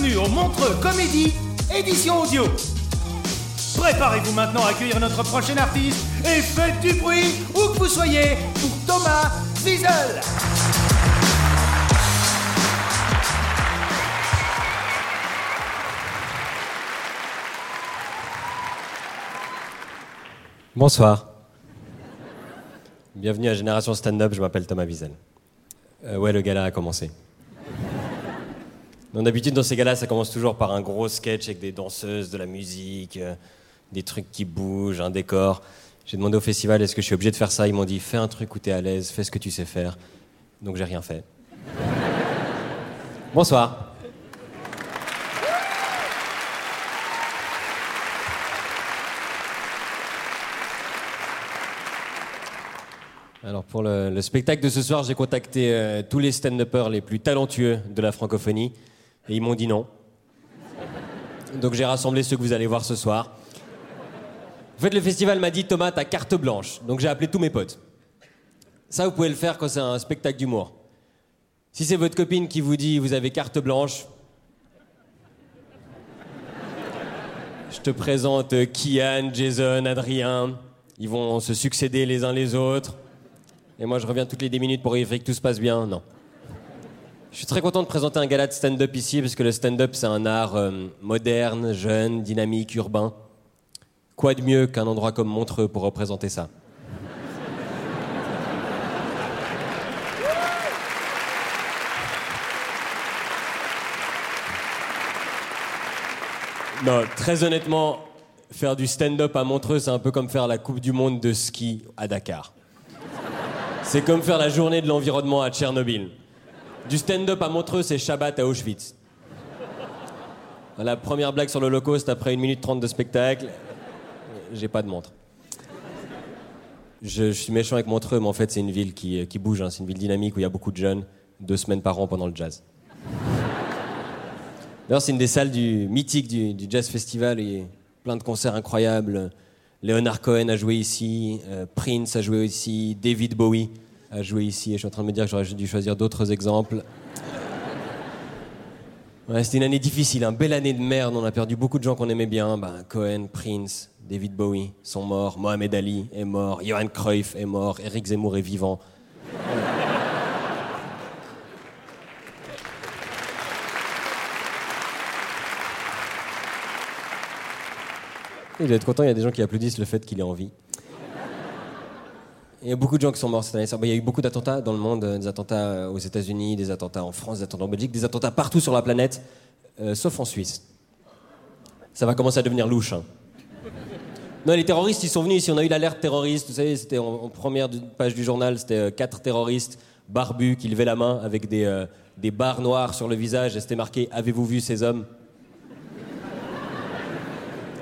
Bienvenue au Montreux Comédie, édition audio. Préparez-vous maintenant à accueillir notre prochain artiste et faites du bruit où que vous soyez pour Thomas Wiesel. Bonsoir. Bienvenue à Génération Stand-Up, je m'appelle Thomas Wiesel. Euh, ouais, le gala a commencé. D'habitude, dans ces galas, ça commence toujours par un gros sketch avec des danseuses, de la musique, euh, des trucs qui bougent, un décor. J'ai demandé au festival est-ce que je suis obligé de faire ça? Ils m'ont dit fais un truc où t'es à l'aise, fais ce que tu sais faire. Donc j'ai rien fait. Bonsoir. Alors pour le, le spectacle de ce soir, j'ai contacté euh, tous les stand-uppers les plus talentueux de la francophonie et ils m'ont dit non. Donc j'ai rassemblé ceux que vous allez voir ce soir. En fait, le festival m'a dit Thomas, t'as carte blanche. Donc j'ai appelé tous mes potes. Ça, vous pouvez le faire quand c'est un spectacle d'humour. Si c'est votre copine qui vous dit vous avez carte blanche, je te présente Kian, Jason, Adrien. Ils vont se succéder les uns les autres. Et moi, je reviens toutes les 10 minutes pour vérifier que tout se passe bien. Non. Je suis très content de présenter un gala de stand-up ici, parce que le stand-up, c'est un art euh, moderne, jeune, dynamique, urbain. Quoi de mieux qu'un endroit comme Montreux pour représenter ça? Non, très honnêtement, faire du stand-up à Montreux, c'est un peu comme faire la Coupe du Monde de ski à Dakar. C'est comme faire la journée de l'environnement à Tchernobyl. Du stand-up à Montreux, c'est Shabbat à Auschwitz. La première blague sur l'Holocauste après 1 minute 30 de spectacle, j'ai pas de montre. Je, suis méchant avec Montreux, mais en fait, c'est une ville qui, qui bouge, hein. c'est une ville dynamique où il y a beaucoup de jeunes, deux semaines par an pendant le jazz. D'ailleurs, c'est une des salles du, mythiques du, du Jazz Festival. Il y a plein de concerts incroyables. Leonard Cohen a joué ici, euh, Prince a joué ici, David Bowie a joué ici. Et je suis en train de me dire que j'aurais dû choisir d'autres exemples. C'était une année difficile, une belle année de merde. On a perdu beaucoup de gens qu'on aimait bien. Ben, Cohen, Prince, David Bowie sont morts. Mohamed Ali est mort. Johan Cruyff est mort. Eric Zemmour est vivant. Il doit être content, il y a des gens qui applaudissent le fait qu'il est en vie. Il y a beaucoup de gens qui sont morts cette année. Il y a eu beaucoup d'attentats dans le monde, euh, des attentats euh, aux États-Unis, des attentats en France, des attentats en Belgique, des attentats partout sur la planète, euh, sauf en Suisse. Ça va commencer à devenir louche. hein. Non, les terroristes, ils sont venus ici. On a eu l'alerte terroriste. Vous savez, c'était en, première page du journal. C'était quatre terroristes barbus qui levaient la main avec des, des barres noires sur le visage. C'était marqué Avez-vous vu ces hommes?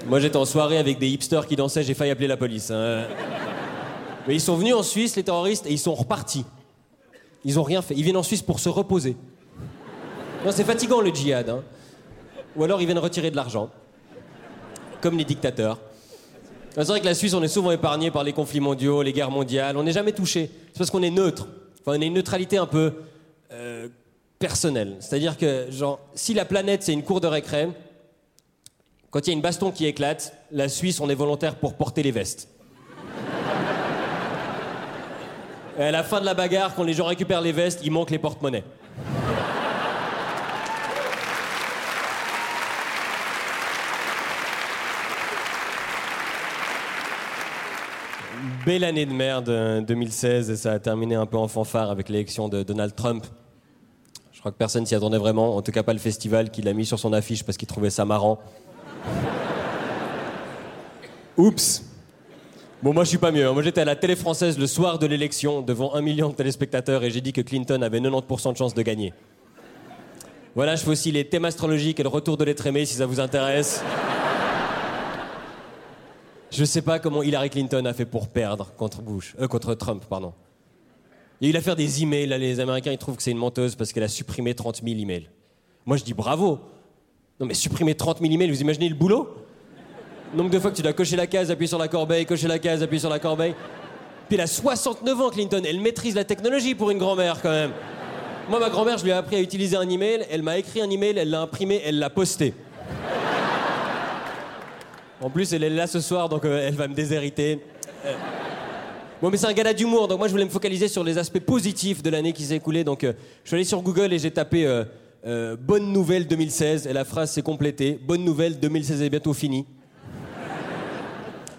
Moi, j'étais en soirée avec des hipsters qui dansaient. J'ai failli appeler la police. hein. Mais ils sont venus en Suisse, les terroristes, et ils sont repartis. Ils ont rien fait. Ils viennent en Suisse pour se reposer. Non, c'est fatigant le djihad. hein. Ou alors ils viennent retirer de l'argent. Comme les dictateurs. C'est vrai que la Suisse, on est souvent épargné par les conflits mondiaux, les guerres mondiales. On n'est jamais touché. C'est parce qu'on est neutre. Enfin, on a une neutralité un peu euh, personnelle. C'est-à-dire que, genre, si la planète c'est une cour de récré, quand il y a une baston qui éclate, la Suisse, on est volontaire pour porter les vestes. Et à la fin de la bagarre, quand les gens récupèrent les vestes, il manque les porte-monnaies. Belle année de merde, euh, 2016, et ça a terminé un peu en fanfare avec l'élection de Donald Trump. Je crois que personne s'y attendait vraiment, en tout cas pas le festival qui l'a mis sur son affiche parce qu'il trouvait ça marrant. Oups Bon, moi je suis pas mieux. hein. Moi j'étais à la télé française le soir de l'élection devant un million de téléspectateurs et j'ai dit que Clinton avait 90% de chances de gagner. Voilà, je fais aussi les thèmes astrologiques et le retour de l'être aimé si ça vous intéresse. Je sais pas comment Hillary Clinton a fait pour perdre contre Bush, euh, contre Trump, pardon. Il a l'affaire des emails. Là, les Américains ils trouvent que c'est une menteuse parce qu'elle a supprimé 30 000 emails. Moi je dis bravo. Non mais supprimer 30 000 emails, vous imaginez le boulot? Nombre de fois que tu dois cocher la case, appuyer sur la corbeille, cocher la case, appuyer sur la corbeille. Puis elle a 69 ans, Clinton. Elle maîtrise la technologie pour une grand-mère, quand même. Moi, ma grand-mère, je lui ai appris à utiliser un email. Elle m'a écrit un email, elle l'a imprimé, elle l'a posté. En plus, elle est là ce soir, donc euh, elle va me déshériter. Euh, Bon, mais c'est un gala d'humour, donc moi je voulais me focaliser sur les aspects positifs de l'année qui s'est écoulée. Donc euh, je suis allé sur Google et j'ai tapé Bonne nouvelle 2016 et la phrase s'est complétée. Bonne nouvelle 2016 est bientôt fini.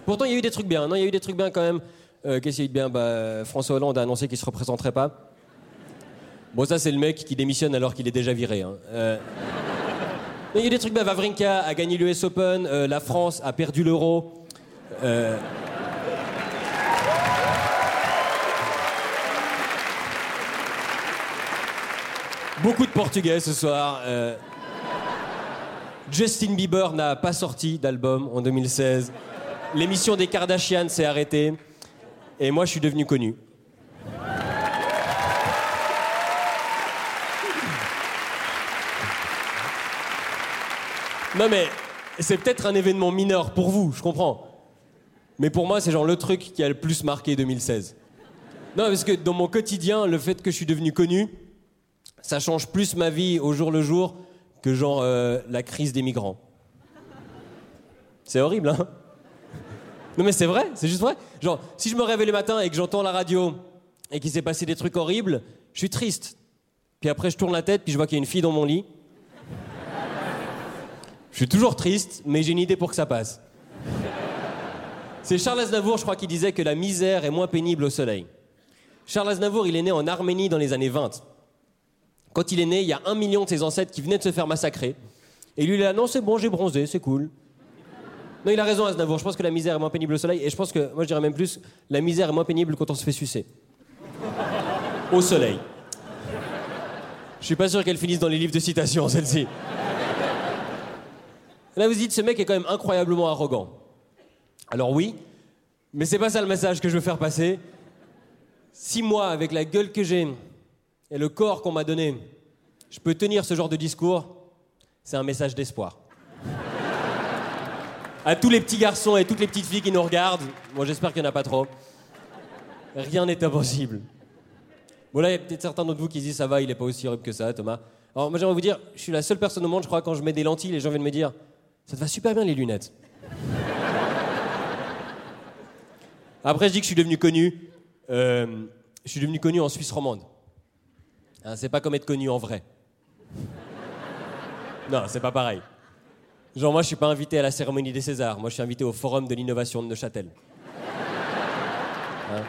Pourtant, il y a eu des trucs bien. Non, il y a eu des trucs bien quand même. Euh, Qu'est-ce qu'il y a eu de bien? Bah, François Hollande a annoncé qu'il se représenterait pas. Bon, ça, c'est le mec qui démissionne alors qu'il est déjà viré. hein. Euh, il y a eu des trucs bien. Vavrinka a gagné l'US Open. euh, la France a perdu l'euro. Beaucoup de Portugais ce soir. Justin Bieber n'a pas sorti d'album en 2016. L'émission des Kardashians s'est arrêtée. Et moi, je suis devenu connu. Non mais, c'est peut-être un événement mineur pour vous, je comprends. Mais pour moi, c'est genre le truc qui a le plus marqué 2016. Non, parce que dans mon quotidien, le fait que je suis devenu connu, ça change plus ma vie au jour le jour que genre euh, la crise des migrants. C'est horrible, hein? Non mais c'est vrai, c'est juste vrai. Genre, si je me réveille le matin et que j'entends la radio et qu'il s'est passé des trucs horribles, je suis triste. Puis après, je tourne la tête, puis je vois qu'il y a une fille dans mon lit. Je suis toujours triste, mais j'ai une idée pour que ça passe. C'est Charles Aznavour, je crois, qui disait que la misère est moins pénible au soleil. Charles Aznavour, il est né en Arménie dans les années 20. Quand il est né, il y a un million de ses ancêtres qui venaient de se faire massacrer. Et lui, il est là, non, c'est bon, j'ai bronzé, c'est cool. Non, il a raison, Aznavour. Je pense que la misère est moins pénible au soleil. Et je pense que, moi, je dirais même plus, la misère est moins pénible quand on se fait sucer. Au soleil. Je suis pas sûr qu'elle finisse dans les livres de citations, celle-ci. Là, vous dites, ce mec est quand même incroyablement arrogant. Alors oui, mais c'est pas ça le message que je veux faire passer. Si moi, avec la gueule que j'ai et le corps qu'on m'a donné, je peux tenir ce genre de discours, c'est un message d'espoir. À tous les petits garçons et toutes les petites filles qui nous regardent, moi j'espère qu'il n'y en a pas trop, rien n'est impossible. Bon là, il y a peut-être certains d'entre vous qui se disent ça va, il n'est pas aussi horrible que ça, Thomas. Alors moi j'aimerais vous dire, je suis la seule personne au monde, je crois, quand je mets des lentilles, les gens viennent me dire, ça te va super bien les lunettes. Après, je dis que je suis devenu connu. Euh, je suis devenu connu en Suisse romande. Hein, c'est pas comme être connu en vrai. Non, c'est pas pareil. Genre, moi, je suis pas invité à la cérémonie des Césars. Moi, je suis invité au Forum de l'innovation de Neuchâtel. Hein?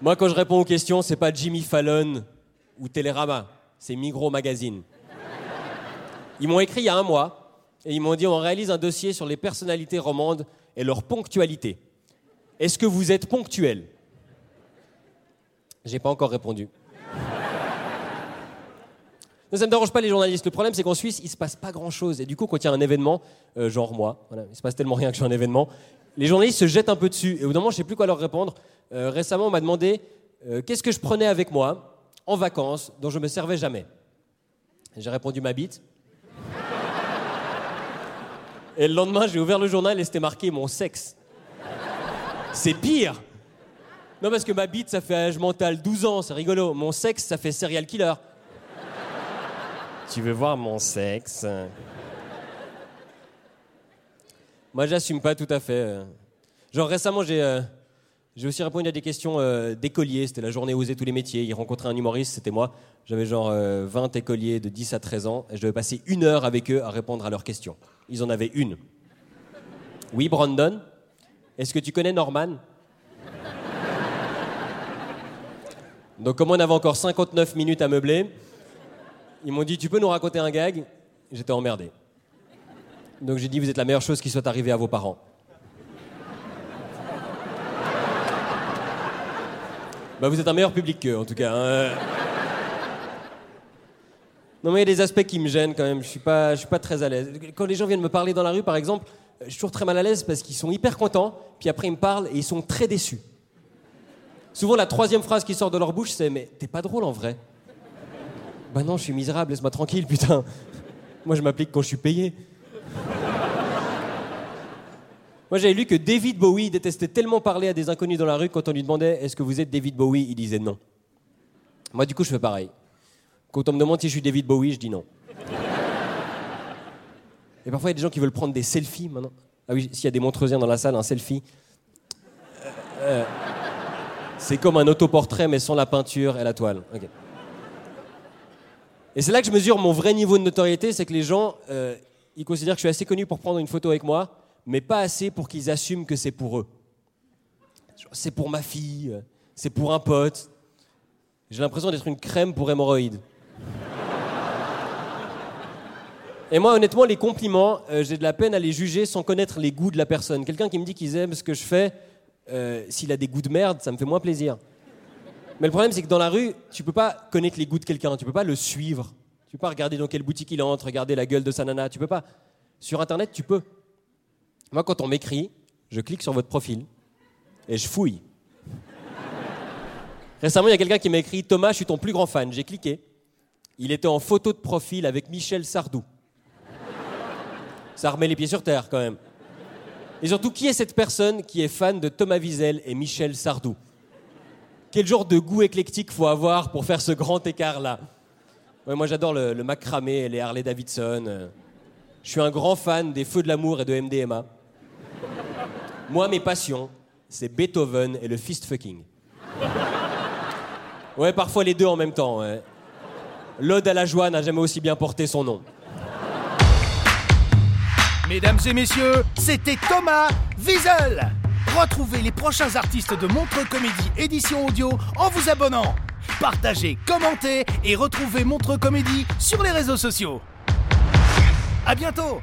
Moi, quand je réponds aux questions, c'est pas Jimmy Fallon ou Télérama. C'est Migros Magazine. Ils m'ont écrit il y a un mois et ils m'ont dit on réalise un dossier sur les personnalités romandes et leur ponctualité. Est-ce que vous êtes ponctuel? J'ai pas encore répondu. Non, ça me dérange pas les journalistes. Le problème, c'est qu'en Suisse, il se passe pas grand-chose. Et du coup, quand il y a un événement, euh, genre moi, voilà, il se passe tellement rien que suis un événement, les journalistes se jettent un peu dessus. Et au bout d'un moment, je sais plus quoi leur répondre. Euh, récemment, on m'a demandé euh, qu'est-ce que je prenais avec moi en vacances dont je me servais jamais? J'ai répondu ma bite. Et le lendemain, j'ai ouvert le journal et c'était marqué mon sexe. C'est pire. Non, parce que ma bite, ça fait âge mental 12 ans, c'est rigolo. Mon sexe, ça fait serial killer. Tu veux voir mon sexe Moi, j'assume pas tout à fait. euh. Genre, récemment, j'ai euh, J'ai aussi répondu à des questions euh, d'écoliers. C'était la journée Oser tous les métiers. Ils rencontraient un humoriste, c'était moi. J'avais genre euh, 20 écoliers de 10 à 13 ans et je devais passer une heure avec eux à répondre à leurs questions. Ils en avaient une. Oui, Brandon? Est-ce que tu connais Norman? Donc, comme on avait encore 59 minutes à meubler, ils m'ont dit Tu peux nous raconter un gag? J'étais emmerdé. Donc, j'ai dit Vous êtes la meilleure chose qui soit arrivée à vos parents. Bah, vous êtes un meilleur public qu'eux, en tout cas. hein. Non, mais il y a des aspects qui me gênent quand même. Je suis pas, je suis pas très à l'aise. Quand les gens viennent me parler dans la rue, par exemple, je suis toujours très mal à l'aise parce qu'ils sont hyper contents, puis après ils me parlent et ils sont très déçus. Souvent, la troisième phrase qui sort de leur bouche, c'est Mais t'es pas drôle en vrai. Bah non, je suis misérable, laisse-moi tranquille, putain. Moi, je m'applique quand je suis payé. Moi, j'avais lu que David Bowie détestait tellement parler à des inconnus dans la rue quand on lui demandait Est-ce que vous êtes David Bowie? Il disait non. Moi, du coup, je fais pareil. Quand on me demande si je suis David Bowie, je dis non. Et parfois, il y a des gens qui veulent prendre des selfies maintenant. Ah oui, s'il y a des Montreusiens dans la salle, un selfie. Euh, euh, c'est comme un autoportrait, mais sans la peinture et la toile. Ok. Et c'est là que je mesure mon vrai niveau de notoriété, c'est que les gens, euh, ils considèrent que je suis assez connu pour prendre une photo avec moi, mais pas assez pour qu'ils assument que c'est pour eux. C'est pour ma fille, c'est pour un pote. J'ai l'impression d'être une crème pour hémorroïdes. Et moi, honnêtement, les compliments, euh, j'ai de la peine à les juger sans connaître les goûts de la personne. Quelqu'un qui me dit qu'il aime ce que je fais, euh, s'il a des goûts de merde, ça me fait moins plaisir. Mais le problème, c'est que dans la rue, tu peux pas connaître les goûts de quelqu'un, tu peux pas le suivre. Tu peux pas regarder dans quelle boutique il entre, regarder la gueule de sa nana, tu peux pas. Sur Internet, tu peux. Moi, quand on m'écrit, je clique sur votre profil et je fouille. Récemment, il y a quelqu'un qui m'a écrit Thomas, je suis ton plus grand fan. J'ai cliqué. Il était en photo de profil avec Michel Sardou. Ça remet les pieds sur terre quand même. Et surtout, qui est cette personne qui est fan de Thomas Wiesel et Michel Sardou? Quel genre de goût éclectique faut avoir pour faire ce grand écart-là Moi, j'adore le, le macramé et les Harley Davidson. Je suis un grand fan des Feux de l'amour et de MDMA. Moi, mes passions, c'est Beethoven et le fist fucking. Ouais, parfois les deux en même temps. L'ode à la joie n'a jamais aussi bien porté son nom. Mesdames et messieurs, c'était Thomas Wiesel. Retrouvez les prochains artistes de Montre Comédie édition audio en vous abonnant. Partagez, commentez et retrouvez Montre Comédie sur les réseaux sociaux. À bientôt